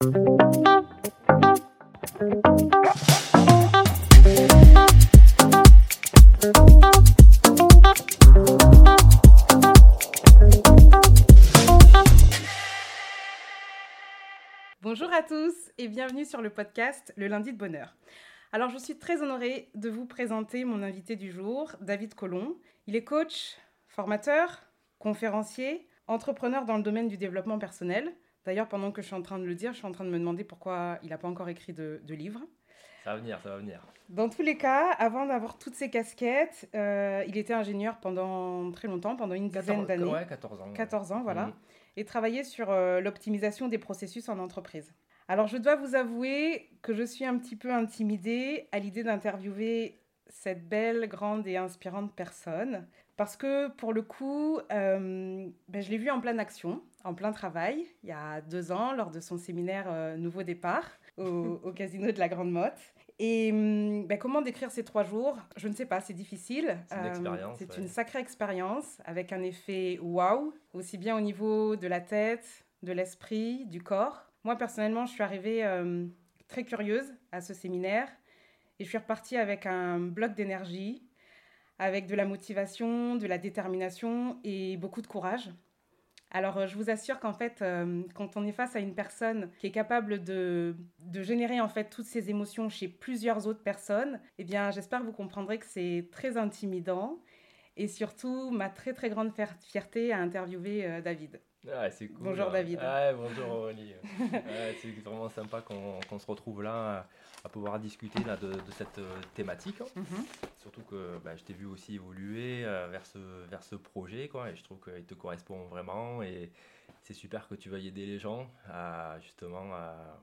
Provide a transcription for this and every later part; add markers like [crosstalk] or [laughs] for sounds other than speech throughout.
Bonjour à tous et bienvenue sur le podcast Le lundi de bonheur. Alors je suis très honorée de vous présenter mon invité du jour, David Colomb. Il est coach, formateur, conférencier, entrepreneur dans le domaine du développement personnel. D'ailleurs, pendant que je suis en train de le dire, je suis en train de me demander pourquoi il n'a pas encore écrit de, livre. Ça va venir, ça va venir. Dans tous les cas, avant d'avoir toutes ces casquettes, euh, il était ingénieur pendant très longtemps, pendant une dizaine d'années. Ouais, 14 ans. 14 ans, voilà. Mhm et travailler sur euh, l'optimisation des processus en entreprise. Alors je dois vous avouer que je suis un petit peu intimidée à l'idée d'interviewer cette belle, grande et inspirante personne. Parce que pour le coup, euh, ben, je l'ai vu en pleine action, en plein travail, il y a deux ans, lors de son séminaire euh, Nouveau Départ au, [laughs] au, Casino de la Grande Motte. Et hum, ben, comment décrire ces trois jours? Je ne sais pas, c'est difficile. C'est une, sacrée expérience avec un effet waouh, aussi bien au niveau de la tête, de l'esprit, du corps. Moi, personnellement, je suis arrivée hum, très curieuse à ce séminaire et je suis repartie avec un bloc d'énergie, avec de la motivation, de la détermination et beaucoup de courage. Alors, euh, je vous assure qu'en fait, euh, quand on est face à une personne qui est capable de, générer en fait toutes ces émotions chez plusieurs autres personnes, eh bien, j'espère que vous comprendrez que c'est très intimidant et surtout ma très très grande fierté à interviewer euh, David. Ah, c'est cool. Bonjour David. Ah, bonjour Aurélie. [laughs] c'est vraiment sympa qu'on se retrouve là à pouvoir discuter là, de, cette euh, thématique. Hein. Mhm. Surtout que bah, je t'ai vu aussi évoluer euh, vers, ce, vers ce projet quoi, et je trouve qu'il te correspond vraiment et c'est super que tu veuilles aider les gens à justement à,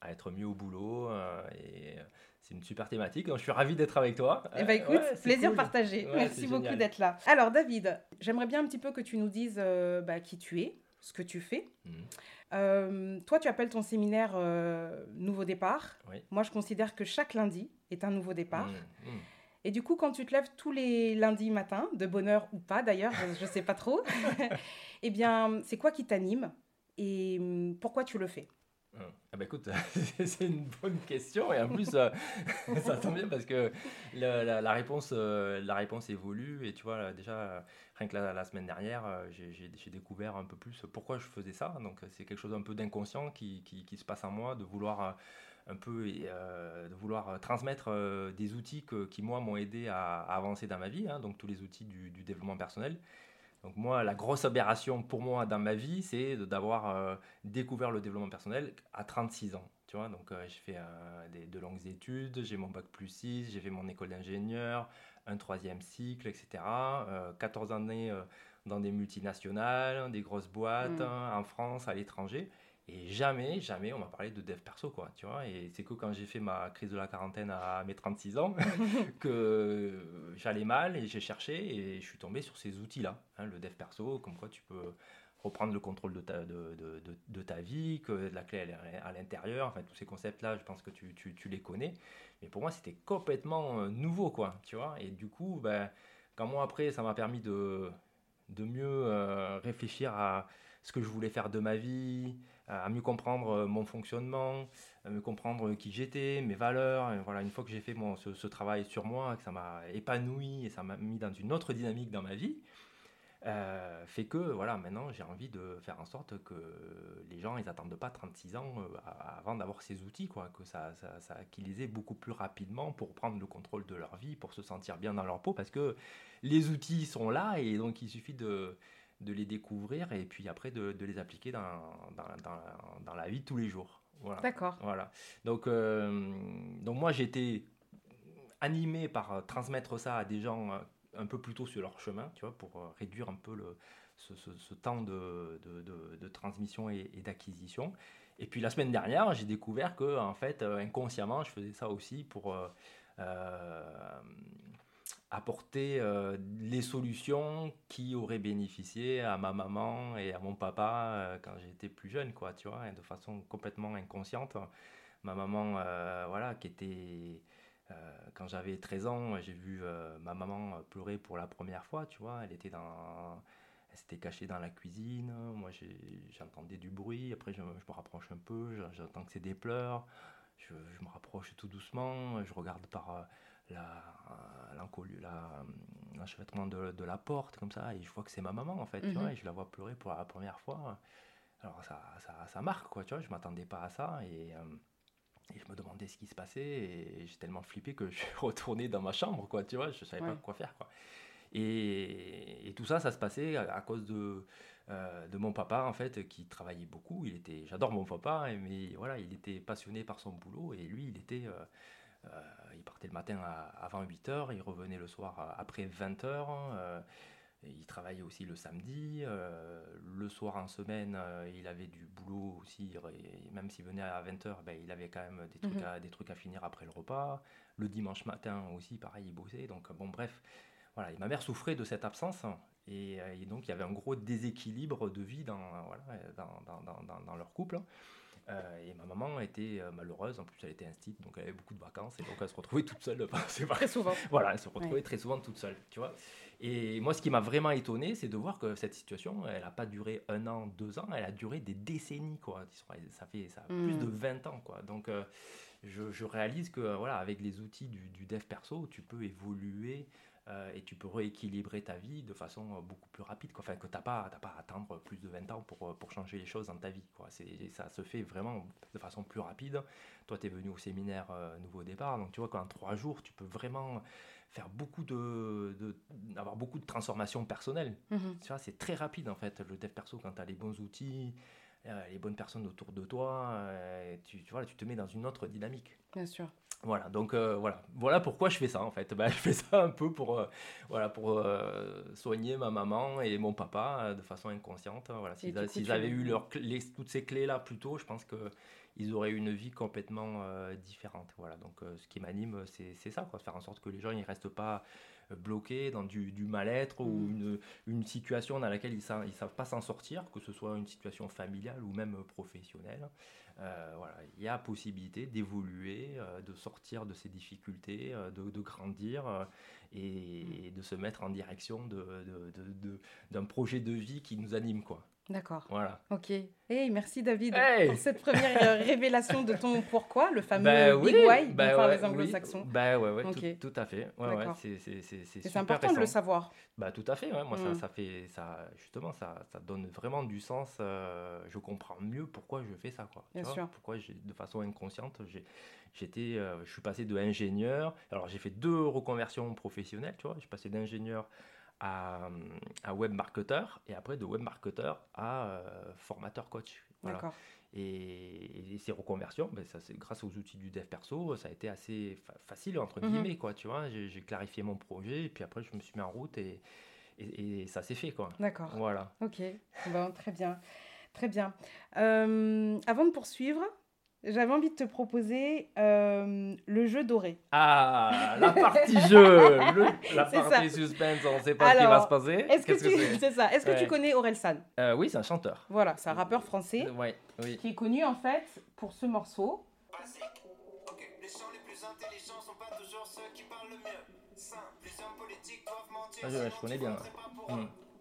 à être mieux au boulot euh, et c'est une super thématique. je suis ravi d'être avec toi. Eh ben écoute, plaisir partagé. Merci beaucoup d'être là. Alors David, j'aimerais bien un petit peu que tu nous dises bah, qui tu es, ce que tu fais. Mhm. Euh, toi, tu appelles ton séminaire euh, Nouveau départ. Moi, je considère que chaque lundi est un nouveau départ. Mmh, mmh. Et du coup, quand tu te lèves tous les lundis matins, de bonne heure ou pas d'ailleurs, je ne sais pas trop, [laughs] eh bien, c'est quoi qui t'anime et mmh, pourquoi tu le fais? Ah bah écoute, [laughs] c'est une bonne question et en plus euh, [laughs] ça tombe bien parce que la, réponse, la réponse évolue et tu vois déjà rien que la, semaine dernière, euh, j'ai découvert un peu plus pourquoi je faisais ça. Donc c'est quelque chose un peu d'inconscient qui, qui, se passe en moi, de vouloir euh, un peu euh, de vouloir transmettre des outils qui moi m'ont aidé à, avancer dans ma vie, hein, donc tous les outils du, développement personnel. Donc moi, la grosse aberration pour moi dans ma vie, c'est d'avoir découvert le développement personnel à 36 ans. Tu vois, donc j'ai fait des, de longues études, j'ai mon bac plus 6, j'ai fait mon école d'ingénieur, un troisième cycle, etc. 14 euh, années euh, dans des multinationales, des grosses boîtes, mm. hein, en France, à l'étranger. Et jamais, jamais on m'a parlé de dev perso, quoi, tu vois. Et c'est que quand j'ai fait ma crise de la quarantaine à mes 36 ans, [laughs] que j'allais mal et j'ai cherché et je suis tombé sur ces outils-là. Hein, le dev perso, comme quoi tu peux reprendre le contrôle de ta, de, de, de, ta vie, que la clé est à l'intérieur, enfin tous ces concepts-là, je pense que tu, tu, tu, les connais. Mais pour moi, c'était complètement euh, nouveau, quoi, tu vois. Et du coup, ben, quand moi, après, ça m'a permis de, de mieux euh, réfléchir à ce que je voulais faire de ma vie, à mieux comprendre euh, mon fonctionnement, à mieux comprendre qui j'étais, mes valeurs. Et voilà, une fois que j'ai fait mon, ce, travail sur moi, que ça m'a épanoui et ça m'a mis dans une autre dynamique dans ma vie, euh, fait que voilà, maintenant j'ai envie de faire en sorte que les gens ils n'attendent pas 36 ans euh, avant d'avoir ces outils, quoi, que ça, ça, ça les beaucoup plus rapidement pour prendre le contrôle de leur vie, pour se sentir bien dans leur peau, parce que les outils sont là et donc il suffit de, de les découvrir et puis après de, de les appliquer dans, dans, dans, dans, la vie de tous les jours. Voilà. D'accord. Voilà. Donc, euh, donc moi j'ai été animé par transmettre ça à des gens un peu plus tôt sur leur chemin, tu vois, pour euh, réduire un peu le, ce, temps de, de, transmission et, d'acquisition. Et puis la semaine dernière, j'ai découvert que, en fait, euh, inconsciemment, je faisais ça aussi pour euh, apporter les solutions qui auraient bénéficié à ma maman et à mon papa quand j'étais plus jeune, quoi, tu vois, de façon complètement inconsciente. Ma maman, voilà, qui était euh, quand j'avais 13 ans, j'ai vu euh, ma maman pleurer pour la première fois, tu vois. Elle était dans c'était caché dans la cuisine. Moi, j'entendais du bruit. Après, je, me rapproche un peu. J'entends que c'est des pleurs. Je, me rapproche tout doucement. Je regarde par l'enchevêtrement de, de, la porte, comme ça. Et je vois que c'est ma maman, en fait. Tu vois, mhm. et je la vois pleurer pour la première fois. Alors, ça, ça, ça marque, quoi. Tu vois, je m'attendais pas à ça. Et. Et je me demandais ce qui se passait et j'ai tellement flippé que [laughs] je suis retourné dans ma chambre, quoi, tu vois, je savais pas quoi faire, quoi. Et, et, tout ça, ça se passait à, cause de, euh, de mon papa, en fait, qui travaillait beaucoup. Il était, j'adore mon papa, mais voilà, il était passionné par son boulot et lui, il était, euh, euh, il partait le matin avant 8 h il revenait le soir après 20 h il travaillait aussi le samedi. Euh, le soir en semaine, euh, il avait du boulot aussi. même s'il venait à 20h, ben, il avait quand même des trucs, mhm. à, des trucs à finir après le repas. Le dimanche matin aussi, pareil, il bossait. Donc, bon, bref. Voilà, et ma mère souffrait de cette absence. Et, euh, donc, il y avait un gros déséquilibre de vie dans, voilà, dans, dans, dans, dans leur couple. Et ma maman était malheureuse, en plus elle était instite, donc elle avait beaucoup de vacances, et donc elle se retrouvait toute seule. [laughs] c'est Très souvent. Voilà, elle se retrouvait très souvent toute seule, tu vois. Et moi, ce qui m'a vraiment étonné, c'est de voir que cette situation, elle n'a pas duré un an, deux ans, elle a duré des décennies, quoi. Ça fait ça plus de 20 mm. ans, quoi. Donc, euh, je, réalise que, voilà, avec les outils du, dev perso, tu peux évoluer euh, et tu peux rééquilibrer ta vie de façon beaucoup plus rapide, quoi. Enfin, que tu n'as pas, pas à attendre plus de 20 ans pour, pour changer les choses dans ta vie, quoi. Ça se fait vraiment de façon plus rapide. Toi, tu es venu au séminaire euh, Nouveau Départ, donc tu vois qu'en trois jours, tu peux vraiment faire beaucoup de, avoir beaucoup de transformations personnelles. Mhm. c'est très rapide en fait le dev perso quand tu as les bons outils, euh, les bonnes personnes autour de toi, euh, tu, tu, vois, tu te mets dans une autre dynamique. Bien sûr. Voilà, donc euh, voilà, voilà pourquoi je fais ça en fait. [laughs] Bah, je fais ça un peu pour, voilà, pour soigner ma maman et mon papa de façon inconsciente. Voilà, s'ils avaient eu leur, toutes ces clés là plus tôt, je pense que ils auraient une vie complètement euh, différente. Voilà, donc euh, ce qui m'anime, c'est ça, quoi, faire en sorte que les gens ne restent pas euh, bloqués dans du, mal-être ou mmh. une, une, situation dans laquelle ils ne savent pas s'en sortir, que ce soit une situation familiale ou même professionnelle. voilà, il y a possibilité d'évoluer, de sortir de ces difficultés, de, de grandir et, de se mettre en direction d'un de, de, projet de vie qui nous anime. quoi. D'accord. Voilà. Ok. Hey, merci David pour cette première euh, [laughs] révélation de ton pourquoi, le fameux bah Big Why bah par les anglo-saxons. Oui. Bah ouais, ouais tout, à fait. Ouais, ouais, c'est important de le savoir. Bah tout à fait. Ouais. Moi, ça, mm. ça, fait ça justement, ça, ça donne vraiment du sens. Euh, je comprends mieux pourquoi je fais ça, quoi. Bien sûr. Pourquoi de façon inconsciente, j'étais, euh, je suis passé de ingénieur. Alors j'ai fait deux reconversions professionnelles, tu vois. Je suis passé d'ingénieur à, à web marketeur et après de web marketeur à euh, formateur coach. Voilà. Et, ces reconversions, ben ça, grâce aux outils du dev perso, ça a été assez facile, entre mhm. guillemets, quoi, tu vois. J'ai clarifié mon projet, et puis après, je me suis mis en route, et, et, ça s'est fait, quoi. D'accord. Voilà. Ok, bon, très bien. Très bien. Euh, avant de poursuivre, j'avais envie de te proposer euh, le jeu doré. Ah, la [laughs] partie jeu, la partie suspense, on ne sait pas ce qui va se passer. Est-ce que, tu... [laughs] c'est ça. Est-ce que tu connais Aurel San euh, Oui, c'est un chanteur. Voilà, c'est un rappeur français ouais, oui. qui est connu en fait pour ce morceau. Basique. Okay. Les gens les plus intelligents sont pas toujours ceux qui parlent le mieux. Simple, les hommes politiques doivent mentir. Ah, je, je connais bien.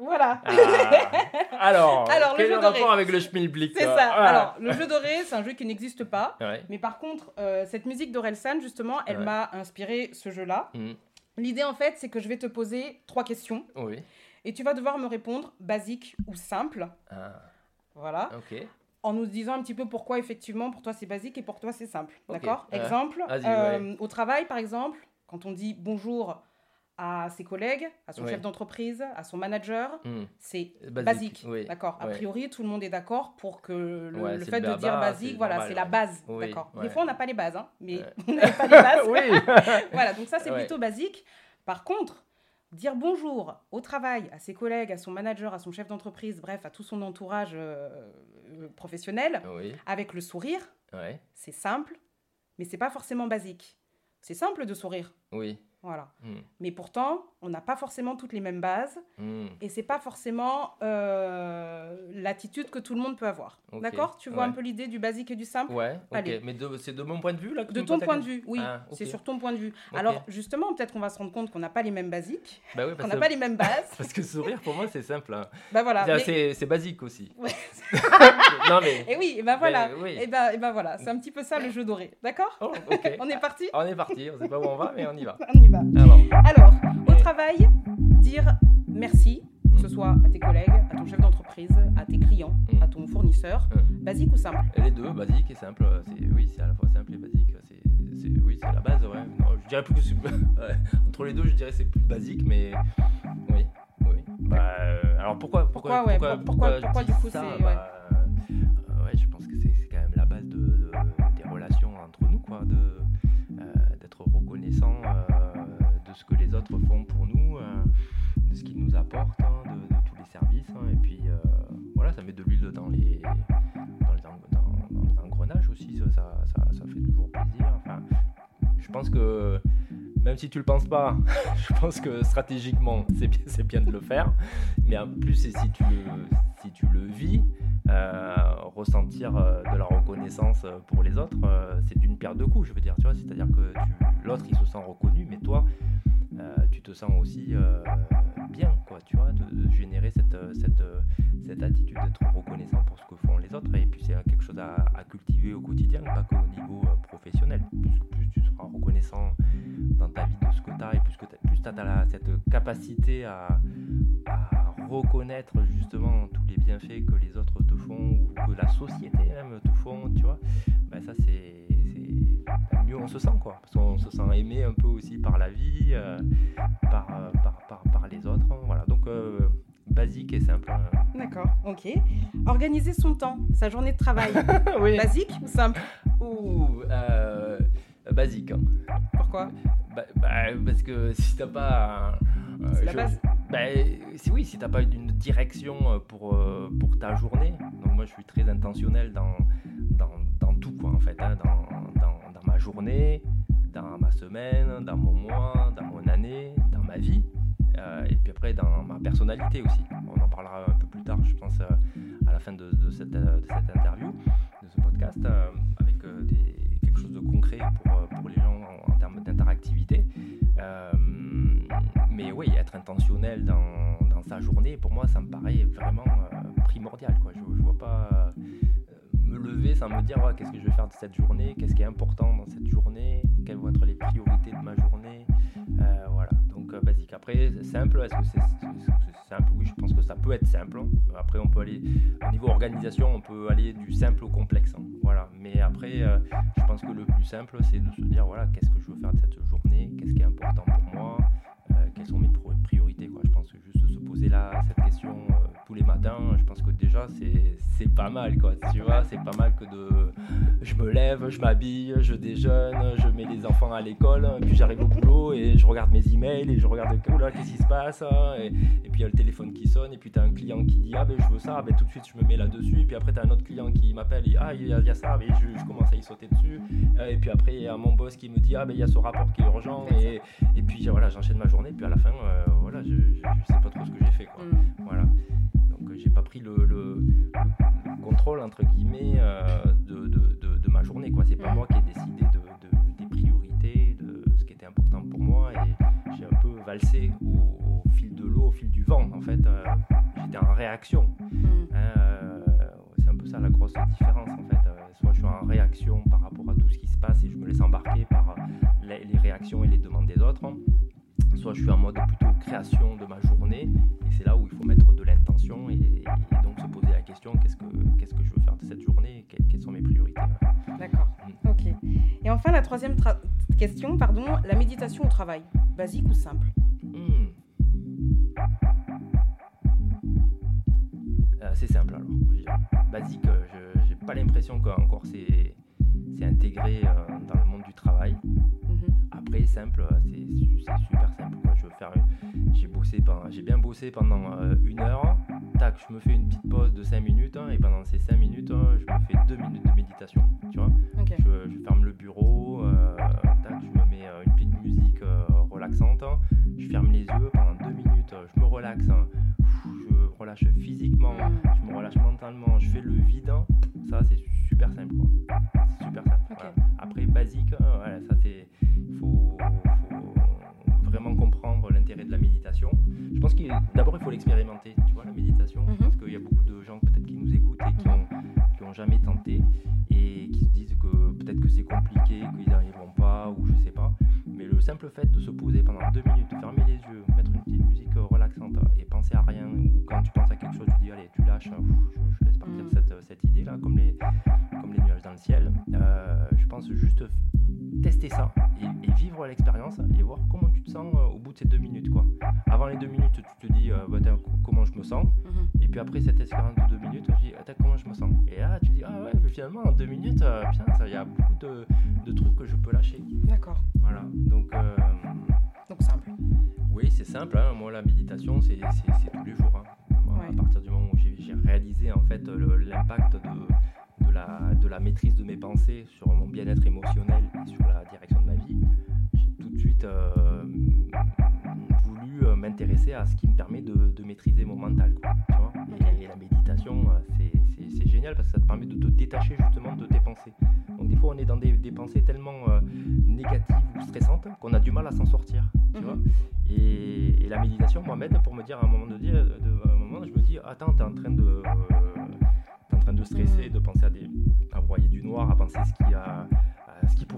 Voilà. Ah. [laughs] Alors, [laughs] Alors, quel le jeu rapport avec le schmilblick C'est ça. Alors, le jeu doré, c'est un jeu qui n'existe pas. Mais par contre, euh, cette musique d'Orelsan, justement, elle m'a inspiré ce jeu-là. Mm. L'idée, en fait, c'est que je vais te poser trois questions. Oui. Et tu vas devoir me répondre basique ou simple. Ah. Voilà. Ok en nous disant un petit peu pourquoi effectivement pour toi c'est basique et pour toi c'est simple. D'accord euh, Exemple, euh, au travail par exemple, quand on dit bonjour à ses collègues, à son Ouais. chef d'entreprise, à son manager, Hmm. c'est Basique, basique. oui, D'accord. A ouais. priori, tout le monde est d'accord pour que le, Ouais, le c'est fait le de dire basique, voilà, c'est la base. Oui, D'accord. Des fois, on n'a pas les bases, hein, mais [laughs] on n'a pas les bases. [laughs] oui. [laughs] voilà, donc ça, c'est plutôt basique. Par contre, dire bonjour au travail, à ses collègues, à son manager, à son chef d'entreprise, bref, à tout son entourage euh, euh, professionnel, oui. avec le sourire, Ouais. c'est simple, mais c'est pas forcément basique. C'est simple de sourire, Oui. Voilà. Hmm. Mais pourtant, on n'a pas forcément toutes les mêmes bases Hmm. et c'est pas forcément euh, l'attitude que tout le monde peut avoir. D'accord? Tu vois ouais. un peu l'idée du basique et du simple? Ouais. Allez. Mais c'est de mon point de vue là que De ton point de vue, oui. Ah. C'est sur ton point de vue. Alors, justement, peut-être qu'on va se rendre compte qu'on n'a pas les mêmes basiques, Bah oui, qu'on n'a que- pas les mêmes bases. [laughs] parce que sourire pour moi c'est simple. hein. bah voilà. C'est- mais- basique aussi. [laughs] Non mais. Et oui, et ben voilà. Ben oui. Et ben, et ben voilà, c'est un petit peu ça le jeu doré. D'accord? Oh. [laughs] On est parti? On est parti. On sait pas où on va, mais on y va. On y va. Alors. Alors, au travail, dire merci, que ce Mm. soit à tes collègues, à ton chef d'entreprise, à tes clients, Mm. à ton fournisseur, Mm. basique ou simple les deux, basique et simple. C'est oui, c'est à la fois simple et basique. C'est c'est- oui, c'est la base. Ouais. Non, je dirais plus que [laughs] entre les deux, je dirais c'est plus basique, mais oui, oui. Bah, euh, alors pourquoi, Pourquoi, pourquoi- pourquoi, du coup, c'est- Bah, euh, ouais, je pense que c'est quand même la base de, de- des relations entre nous, quoi, de ce que les autres font pour nous, euh, de ce qu'ils nous apportent, hein, de, de tous les services, hein, et puis euh, voilà, ça met de l'huile dans les dans les, engrenages aussi, ça, ça, ça- fait toujours plaisir. Enfin, je pense que même si tu le penses pas, [laughs] je pense que stratégiquement c'est bien, c'est bien de le faire. Mais en plus, si tu le, si tu le vis, euh, ressentir de la reconnaissance pour les autres, c'est d'une pierre deux coups, je veux dire. Tu vois, c'est-à-dire que l'autre il se sent reconnu, mais toi, tu te sens aussi euh, bien, quoi. Tu vois, de, générer cette, euh, cette, euh, cette attitude d'être reconnaissant pour ce que font les autres. Et puis c'est quelque chose à, cultiver au quotidien, pas qu'au niveau professionnel. Plus, tu seras reconnaissant dans ta vie de ce que tu as et plus, que plus tu as cette capacité à, à reconnaître justement tous les bienfaits que les autres te font ou que la société même te font, tu vois, ben ça c'est- mieux on se sent quoi, parce qu'on se sent aimé un peu aussi par la vie, euh, par, euh, par, par, par les autres, hein, voilà, donc euh, basique et simple. hein. D'accord, ok. Organiser son temps, sa journée de travail, [laughs] oui. basique ou simple? Ouh, euh, basique. hein. Pourquoi? Bah, bah, parce que si t'as pas. un- euh, C'est la je- base. bah, si oui, si t'as pas une direction pour, euh, pour ta journée. Donc moi, je suis très intentionnel dans, dans, dans tout, quoi, en fait. hein, dans, journée, dans ma semaine, dans mon mois, dans mon année, dans ma vie. euh, et puis après, dans ma personnalité aussi. On en parlera un peu plus tard, je pense, euh, à la fin de, de cette, euh, de cette interview, de ce podcast, euh, avec quelque chose de concret pour, pour les gens en, termes d'interactivité. Mais oui, être intentionnel dans, sa journée, pour moi, ça me paraît vraiment primordial. Je ne vois pas me lever sans me dire ouais, qu'est-ce que je vais faire de cette journée, qu'est-ce qui est important dans cette journée, quelles vont être les priorités de ma journée. Euh, voilà, donc euh, basique. Après, simple, est-ce que c'est c'est simple? Oui, je pense que ça peut être simple. hein. Après, on peut aller, au niveau organisation, on peut aller du simple au complexe. hein. Voilà, mais après, euh, je pense que le plus simple, c'est de se dire voilà, qu'est-ce que je veux faire de cette journée, qu'est-ce qui est important pour moi, quelles sont mes priorités. Quoi. Je pense que juste se poser là cette tous les matins, je pense que déjà c'est c'est pas mal. Quoi. Tu vois, c'est pas mal que de. Je me lève, je m'habille, je déjeune, je mets les enfants à l'école, puis j'arrive au boulot et je regarde mes emails et je regarde oh là, qu'est-ce qui se passe. hein, et, et puis il y a le téléphone qui sonne, et puis tu as un client qui dit Ah ben je veux ça, ben, tout de suite je me mets là-dessus, et puis après tu as un autre client qui m'appelle et Ah il y, a- il y a ça, mais je, je commence à y sauter dessus. Euh, et puis après il y a mon boss qui me dit Ah ben il y a ce rapport qui est urgent, et, et puis voilà, j'enchaîne ma journée, puis à la fin, euh, voilà, je, je, je sais pas trop ce que j'ai fait. Quoi. Hmm. Voilà. J'ai pas pris le, le- le- le contrôle entre guillemets euh, de, de- de- de ma journée. quoi. C'est pas Mm. moi qui ai décidé de, de- des priorités, de ce qui était important pour moi. Et j'ai un peu valsé au, au fil de l'eau, au fil du vent. En fait, Euh, j'étais en réaction. Hmm. hein, euh, c'est un peu ça la grosse différence en fait. Soit je suis en réaction par rapport à tout ce qui se passe et je me laisse embarquer par les, les réactions et les demandes des autres. Soit je suis en mode plutôt création de ma journée et c'est là où il faut mettre de et, et donc se poser la question qu'est-ce que, qu'est-ce que je veux faire de cette journée, que- quelles sont mes priorités? D'accord, ok. Et enfin, la troisième tra- question, pardon, la méditation au travail, basique ou simple? Hmm. Euh, c'est simple alors. je. Basique, euh, je j'ai pas l'impression qu'encore c'est c'est intégré euh, dans le monde du travail. Mhm. Après, simple, c'est super simple. J'ai j'ai bien bossé pendant euh, une heure. Tac, je me fais une petite pause de 5 minutes hein, et pendant ces 5 minutes, hein, je me fais 2 minutes de méditation. Deux minutes, tu te dis euh, bah, comment je me sens Mhm. et puis après cette expérience de deux minutes, tu dis attends comment je me sens. Et là tu dis ah ouais mais finalement en deux minutes, euh, il y a beaucoup de, de trucs que je peux lâcher. D'accord. Voilà donc euh, Donc simple. oui c'est simple. hein. Moi la méditation c'est c'est- c'est tous les jours. hein. Moi, Ouais. À partir du moment où j'ai j'ai réalisé en fait le- l'impact de, de, la, de la maîtrise de mes pensées sur mon bien-être émotionnel et sur la direction de ma vie, j'ai tout de suite m'intéresser à ce qui me permet de, de maîtriser mon mental. quoi, tu vois. Ok. et, et la méditation, euh, c'est- génial parce que ça te permet de te détacher justement de tes pensées. Donc des fois on est dans des, des pensées tellement euh, négatives ou stressantes qu'on a du mal à s'en sortir. Tu Mhm. vois et, et la méditation, m'aide pour me dire à un moment de dire, de- à un moment, je me dis, attends, t'es en train de, euh, t'es en train de stresser, Mhm. de penser à des, à broyer du noir, à penser ce qui a,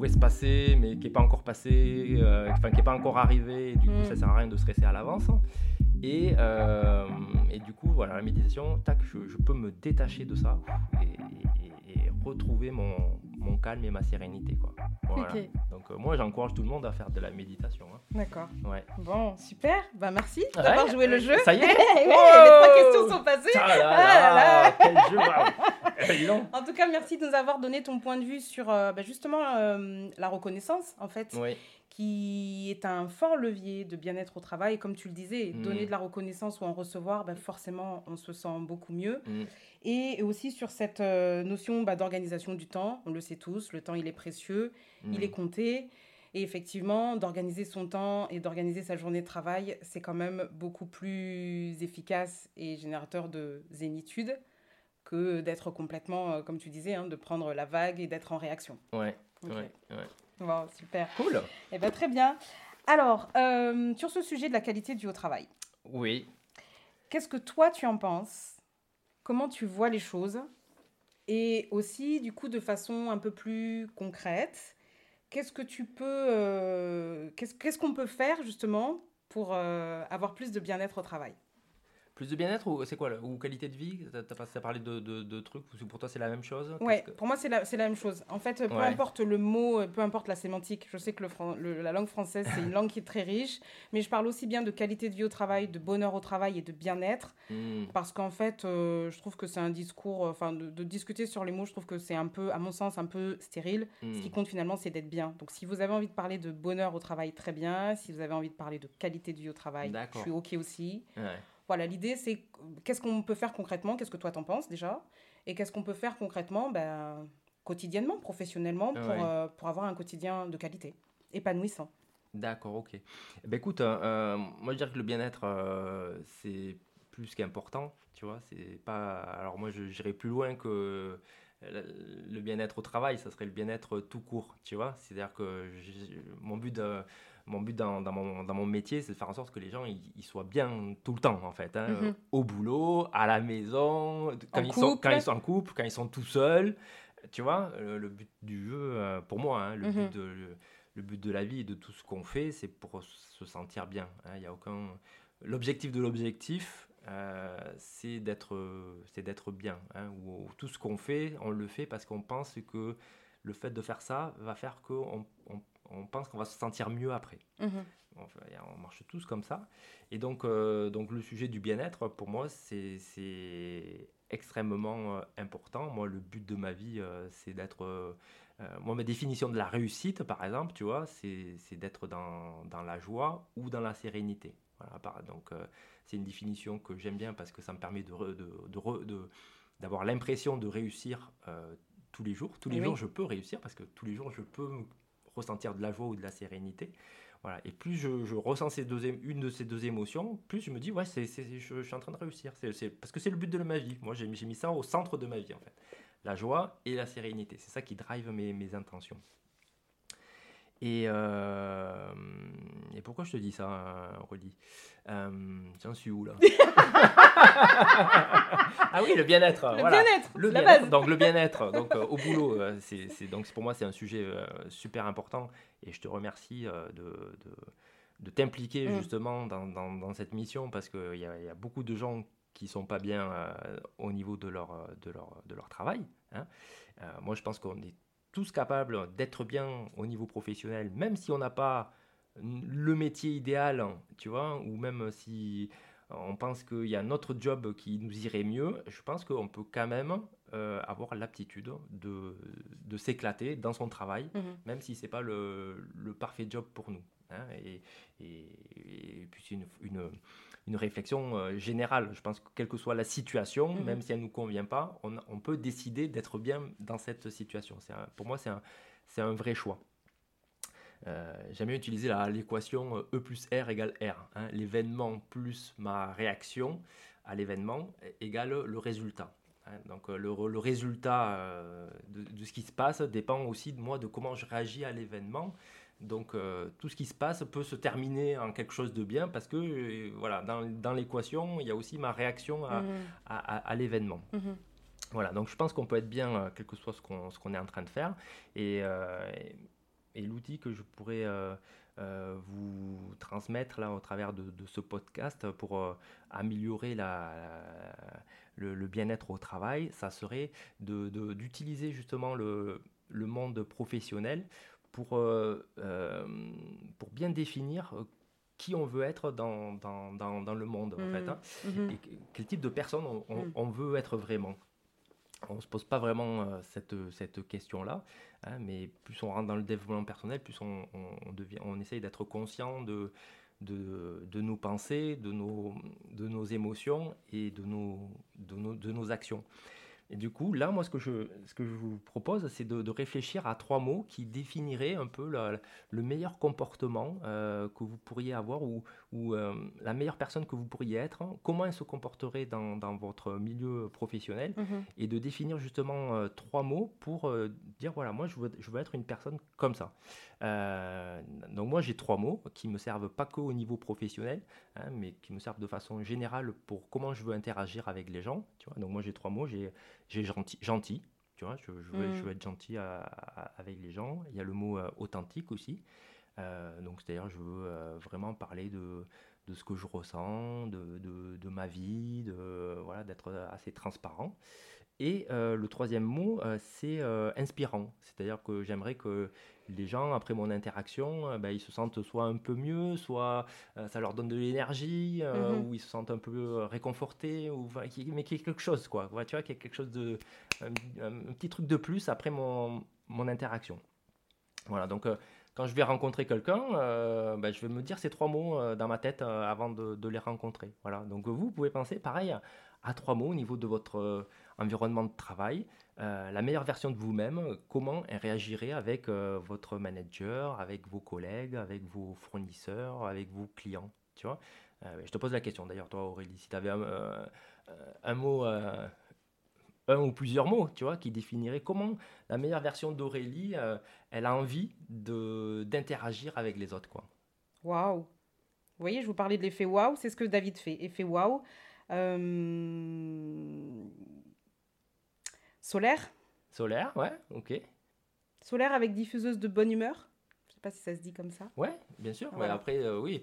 pourrait se passer, mais qui n'est pas encore passé, euh, enfin qui n'est pas encore arrivé. Et du coup, Mhm. ça sert à rien de stresser à l'avance. Et, euh, et du coup, voilà, la méditation, tac, je, je peux me détacher de ça et, et- et retrouver mon, mon calme et ma sérénité, quoi. Voilà. Donc euh, moi, j'encourage tout le monde à faire de la méditation. hein. D'accord. Ouais. Bon, super. Bah merci Ouais. d'avoir joué le jeu. Ça y est [laughs] Ouais, Wow. Les trois questions sont passées. Ah là là là, là. quel jeu waouh. [laughs] En tout cas, merci de nous avoir donné ton point de vue sur euh, bah, justement euh, la reconnaissance, en fait, Oui, qui est un fort levier de bien-être au travail. Comme tu le disais, Mm. donner de la reconnaissance ou en recevoir, bah, forcément, on se sent beaucoup mieux. Mm. Et aussi sur cette euh, notion bah, d'organisation du temps. On le sait tous, le temps, il est précieux, il Mm. est compté. Et effectivement, d'organiser son temps et d'organiser sa journée de travail, c'est quand même beaucoup plus efficace et générateur de zénitude que d'être complètement, euh, comme tu disais, hein, de prendre la vague et d'être en réaction. Ouais, Ok. ouais, ouais. Wow, super. Cool. Eh bien, très bien. Alors, euh, sur ce sujet de la qualité du au travail, Oui. qu'est-ce que toi tu en penses? Comment tu vois les choses? Et aussi, du coup, de façon un peu plus concrète, qu'est-ce que tu peux, euh, qu'est-ce qu'on peut faire justement pour euh, avoir plus de bien-être au travail? Plus de bien-être ou c'est quoi là Ou qualité de vie? T'as pas- t'as parlé de, de, de trucs ou pour toi c'est la même chose? Ouais, que- pour moi c'est la, même chose. En fait, peu Ouais. importe le mot, peu importe la sémantique, je sais que le, fran- le- la langue française c'est une [laughs] langue qui est très riche, mais je parle aussi bien de qualité de vie au travail, de bonheur au travail et de bien-être, Hmm, parce qu'en fait, euh, je trouve que c'est un discours, euh, enfin de, de discuter sur les mots, je trouve que c'est un peu, à mon sens, un peu stérile. Ce qui compte finalement, c'est d'être bien. Donc si vous avez envie de parler de bonheur au travail, très bien. Si vous avez envie de parler de qualité de vie au travail, je suis OK aussi. Ouais. Voilà, l'idée, c'est que- qu'est-ce qu'on peut faire concrètement? Qu'est-ce que toi t'en penses déjà? Et qu'est-ce qu'on peut faire concrètement ben, quotidiennement, professionnellement, pour, Ouais. euh, pour avoir un quotidien de qualité, épanouissant? D'accord, ok. Eh ben, écoute, euh, euh, moi je dirais que le bien-être euh, c'est plus qu'important, tu vois. C'est pas. Alors moi je j'irais plus loin que le bien-être au travail, ça serait le bien-être tout court, tu vois. C'est-à-dire que mon but, de- mon but dans, dans mon, dans mon métier, c'est de faire en sorte que les gens ils, ils soient bien tout le temps, en fait. hein. Mhm. Au boulot, à la maison, quand, En ils sont, quand couple. ils sont en couple, quand ils sont tout seuls. Tu vois, le, le but du jeu, euh, pour moi, hein, le Mhm. but de. le- le but de la vie et de tout ce qu'on fait, c'est pour se sentir bien. hein. Il y a aucun... L'objectif de l'objectif, euh, c'est d'être, c'est d'être bien. hein, ou, ou tout ce qu'on fait, on le fait parce qu'on pense que le fait de faire ça va faire qu'on on, on pense qu'on va se sentir mieux après. Mhm. On marche tous comme ça. Et donc, euh, donc le sujet du bien-être, pour moi, c'est c'est extrêmement euh, important. Moi, le but de ma vie, euh, c'est d'être... moi, ma définition de la réussite, par exemple, tu vois, c'est c'est d'être dans, dans la joie ou dans la sérénité. Voilà, donc, c'est une définition que j'aime bien parce que ça me permet de, re- de, de de- d'avoir l'impression de réussir tous les jours. Tous les Oui. jours, je peux réussir parce que tous les jours, je peux ressentir de la joie ou de la sérénité. Voilà. Et plus je, ressens une de ces deux émotions, plus je me dis, ouais, c'est, je, suis en train de réussir. C'est, parce que c'est le but de ma vie. Moi, j'ai, mis ça au centre de ma vie, en fait. La joie et la sérénité. C'est ça qui drive mes, intentions. Et, euh, pourquoi je te dis ça, euh, Rolly Euh, J'en suis où là? [laughs] Ah oui, le bien-être. Le voilà. bien-être, Le la base. donc le bien-être, donc euh, au boulot, c'est, donc pour moi c'est un sujet super important et je te remercie de, de, de t'impliquer Mm. justement dans, dans- dans cette mission parce qu'il y, a- il y a beaucoup de gens qui sont pas bien euh, au niveau de leur, de leur, de leur travail. hein. Euh, moi je pense qu'on est tous capables d'être bien au niveau professionnel, même si on n'a pas le métier idéal, tu vois, ou même si on pense qu'il y a un autre job qui nous irait mieux, je pense qu'on peut quand même euh, avoir l'aptitude de, de s'éclater dans son travail, Mhm. même si c'est pas le, le parfait job pour nous. hein. Et, et- et puis c'est une, une, une réflexion euh, générale. Je pense que quelle que soit la situation, Mhm. même si elle ne nous convient pas, on, on peut décider d'être bien dans cette situation. Un- pour moi, c'est un, c'est un vrai choix. Euh, J'aime bien utiliser l'équation euh, E plus R égale R. hein. L'événement plus ma réaction à l'événement égale le résultat. hein. Donc euh, le, le résultat euh, de, de ce qui se passe dépend aussi de moi, de comment je réagis à l'événement. Donc euh, tout ce qui se passe peut se terminer en quelque chose de bien parce que voilà, dans, dans l'équation, il y a aussi ma réaction à, à- à- à l'événement. Mhm. Voilà, donc je pense qu'on peut être bien, quel que soit ce qu'on qu'on est en train de faire. Et, et- l'outil que je pourrais euh, euh, vous transmettre là au travers de, de ce podcast pour euh, améliorer la, la- le, le bien-être au travail, ça serait de- de- d'utiliser justement le, le monde professionnel pour, pour bien définir qui on veut être dans, dans, dans, dans le monde. En fait, Mhm. hein Mhm. et que- quel type de personne on, on- Mm. on veut être vraiment. On ne se pose pas vraiment euh, cette, cette question-là, hein, mais plus on rentre dans le développement personnel, plus on, on- devient, on essaye d'être conscient de, de, de nos pensées, de nos, de nos émotions et de nos, de nos, de nos actions. Et du coup, là, moi, ce que je, ce que je vous propose, c'est de, réfléchir à trois mots qui définiraient un peu le meilleur comportement euh, que vous pourriez avoir ou, ou euh, la meilleure personne que vous pourriez être, hein, comment elle se comporterait dans, dans votre milieu professionnel, Mhm. et de définir justement euh, trois mots pour euh, dire voilà, moi je veux, je veux être une personne comme ça. Donc moi j'ai trois mots qui me servent pas que au niveau professionnel, hein, mais qui me servent de façon générale pour comment je veux interagir avec les gens. Tu vois donc moi j'ai trois mots, j'ai gentil, gentil, tu vois, je, je veux, je veux être gentil à- à- avec les gens. Il y a le mot authentique aussi. Euh, donc c'est-à-dire je veux euh, vraiment parler de, de ce que je ressens, de, de, de ma vie, de voilà d'être assez transparent. Et euh, le troisième mot, c'est inspirant. C'est-à-dire que j'aimerais que les gens, après mon interaction, ben, ils se sentent soit un peu mieux, soit ça leur donne de l'énergie, Mhm. ou ils se sentent un peu réconfortés, ou, mais qu'il y ait quelque chose, quoi. Tu vois, qu'il y ait quelque chose de. Un, un petit truc de plus après mon, mon interaction. Voilà, donc quand je vais rencontrer quelqu'un, euh, ben, je vais me dire ces trois mots euh, dans ma tête euh, avant de, les rencontrer. Voilà, donc vous pouvez penser pareil à trois mots au niveau de votre environnement de travail, la meilleure version de vous-même, comment elle réagirait avec votre manager, avec vos collègues, avec vos fournisseurs, avec vos clients. Tu vois? Euh, je te pose la question d'ailleurs, toi Aurélie, si tu avais un, mot, un ou plusieurs mots, tu vois, qui définiraient comment la meilleure version d'Aurélie, euh, elle a envie de d'interagir avec les autres, quoi. Waouh. Vous voyez, je vous parlais de l'effet waouh, c'est ce que David fait. Effet waouh. Euh, Solaire. Solaire, ouais, ok. Solaire avec diffuseuse de bonne humeur. Je sais pas si ça se dit comme ça. Ouais, bien sûr. mais après, euh, oui,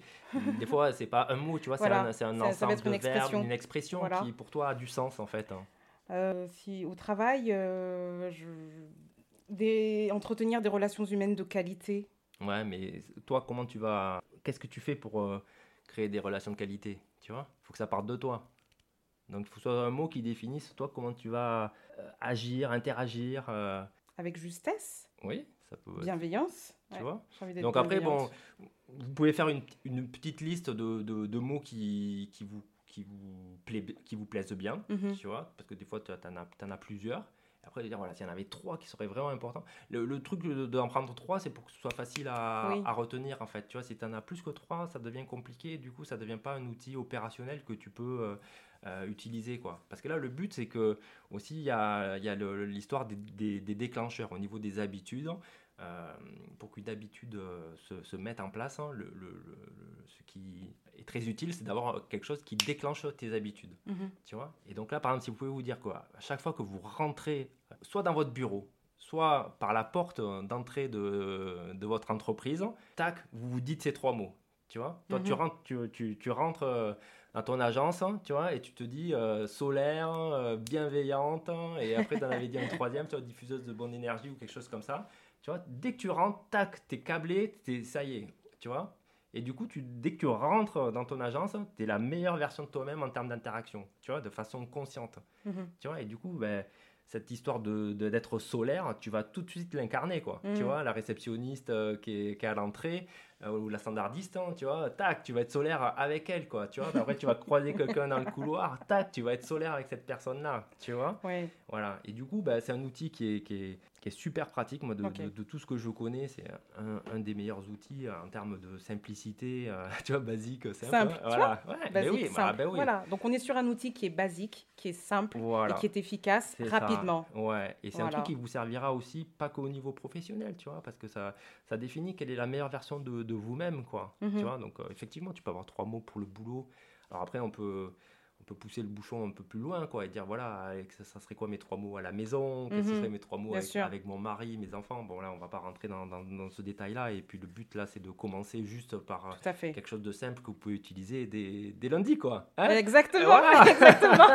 des fois, c'est pas un mot, tu vois, Voilà. c'est un, c'est un Ça- ensemble une de verbes, expression. une expression Voilà. qui, pour toi, a du sens, en fait. hein. Euh, si au travail, euh, je- des... entretenir des relations humaines de qualité Ouais, mais toi, comment tu vas. Qu'est-ce que tu fais pour euh, créer des relations de qualité Tu vois? Il faut que ça parte de toi. Donc, il faut que ce soit un mot qui définisse, toi, comment tu vas agir, interagir. Avec justesse, Oui, ça peut. être- bienveillance. Tu Ouais, vois? Donc, après, bon, vous pouvez faire une, une petite liste de, de- de mots qui, qui, vous, qui, vous plaît, qui vous plaisent bien. Mhm. tu vois, parce que des fois, tu en as, t'en as plusieurs. Après, dire, voilà, s'il y en avait trois qui seraient vraiment importants. Le, le truc de- d'en prendre trois, c'est pour que ce soit facile à, Oui. à retenir, en fait. Tu vois, si tu en as plus que trois, ça devient compliqué. Du coup, ça devient pas un outil opérationnel que tu peux euh, euh, utiliser, quoi. Parce que là, le but, c'est que, aussi, il y a, y l'histoire des, des- des déclencheurs au niveau des habitudes. Euh, pour qu'une habitude euh, se, se mette en place, hein, le, le- le- le- ce qui est très utile, c'est d'avoir quelque chose qui déclenche tes habitudes. Mhm. Tu vois Et donc là, par exemple, si vous pouvez vous dire quoi, à chaque fois que vous rentrez, soit dans votre bureau, soit par la porte euh, d'entrée de, de votre entreprise, tac, vous vous dites ces trois mots. Tu vois Toi, tu Mhm. rentres, tu, tu- tu rentres euh, dans ton agence, hein, tu vois, et tu te dis euh, solaire, euh, bienveillante, hein, et après, tu en avais dit un troisième, tu vois, diffuseuse de bonne énergie ou quelque chose comme ça. Tu vois, dès que tu rentres, tac, t'es câblé, t'es, ça y est, tu vois et du coup, tu, dès que tu rentres dans ton agence, tu es la meilleure version de toi-même en termes d'interaction, tu vois, de façon consciente. Mhm. Tu vois, et du coup, ben, cette histoire de, d'être solaire, tu vas tout de suite l'incarner, quoi. Mhm. Tu vois, la réceptionniste euh, qui, est, qui est à l'entrée, euh, ou la standardiste, hein, tu vois, tac, tu vas être solaire avec elle, quoi. Tu vois, après, tu vas croiser quelqu'un dans le couloir, tac, tu vas être solaire avec cette personne-là, tu vois. Ouais. Voilà, et du coup, bah, c'est un outil qui est, qui, est, qui est super pratique. Moi, de, Ok. de- de tout ce que je connais, c'est un, un des meilleurs outils euh, en termes de simplicité, euh, [laughs] tu vois, basique, simple. Simple, tu Voilà, ouais, ben Basique, oui, bah, simple. ben oui. Voilà. Donc on est sur un outil qui est basique, qui est simple Voilà. et qui est efficace ça. rapidement. Ouais, et c'est un truc qui vous servira aussi, pas qu'au niveau professionnel, tu vois, parce que ça, ça définit quelle est la meilleure version de, de vous-même, quoi. Mhm. Tu vois, donc euh, effectivement, tu peux avoir trois mots pour le boulot. Alors après, on peut, peut pousser le bouchon un peu plus loin, quoi, et dire, voilà, ça, ça serait quoi mes trois mots à la maison Qu'est-ce que Mhm. seraient mes trois mots avec, mon mari, mes enfants Bon, là, on va pas rentrer dans, dans- dans ce détail-là, et puis le but, là, c'est de commencer juste par quelque chose de simple que vous pouvez utiliser dès, dès lundi, quoi. Hein Exactement. Voilà. [laughs] Exactement.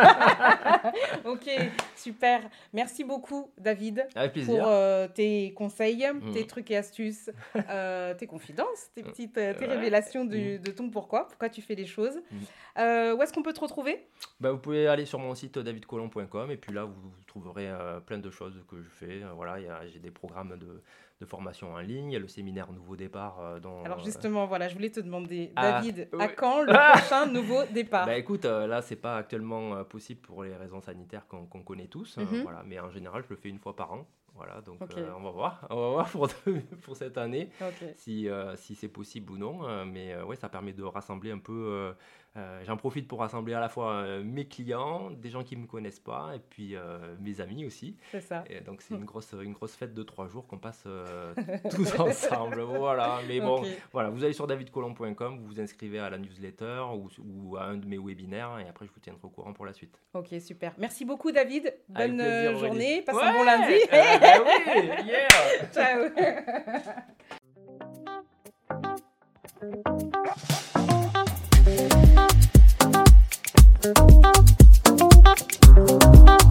[laughs] ok, super. Merci beaucoup, David, pour euh, tes conseils, Mhm. tes trucs et astuces, euh, tes confidences, tes petites euh, tes Ouais. révélations du- de ton pourquoi, pourquoi tu fais les choses. Mhm. Euh, où est-ce qu'on peut te retrouver? Bah, vous pouvez aller sur mon site davidcolon.com et puis là vous trouverez euh, plein de choses que je fais. Euh, voilà, j'ai des programmes de, de formation en ligne, il y a le séminaire Nouveau Départ euh, dont, Alors euh, justement, voilà, je voulais te demander, Ah, David, à oui. quand le [laughs] prochain nouveau départ? Bah écoute, là c'est pas actuellement possible pour les raisons sanitaires qu'on connaît tous, euh, Mhm. voilà, mais en général je le fais une fois par an. Voilà, donc euh, on va voir, [laughs] on va voir pour, pour cette année si, euh, si c'est possible ou non. euh, mais euh, ouais, ça permet de rassembler un peu. J'en profite pour rassembler à la fois mes clients, des gens qui me connaissent pas, et puis mes amis aussi. C'est ça. Et donc c'est une [laughs] grosse, une grosse fête de trois jours qu'on passe tous [laughs] ensemble. Voilà. Mais bon, voilà, vous allez sur davidcolomb.com, vous vous inscrivez à la newsletter ou, ou à un de mes webinaires, et après je vous tiendrai au courant pour la suite. Ok, super. Merci beaucoup, David. Bonne plaisir, journée. Passe Ouais, un bon lundi. Yeah. [laughs] Ciao.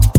[laughs]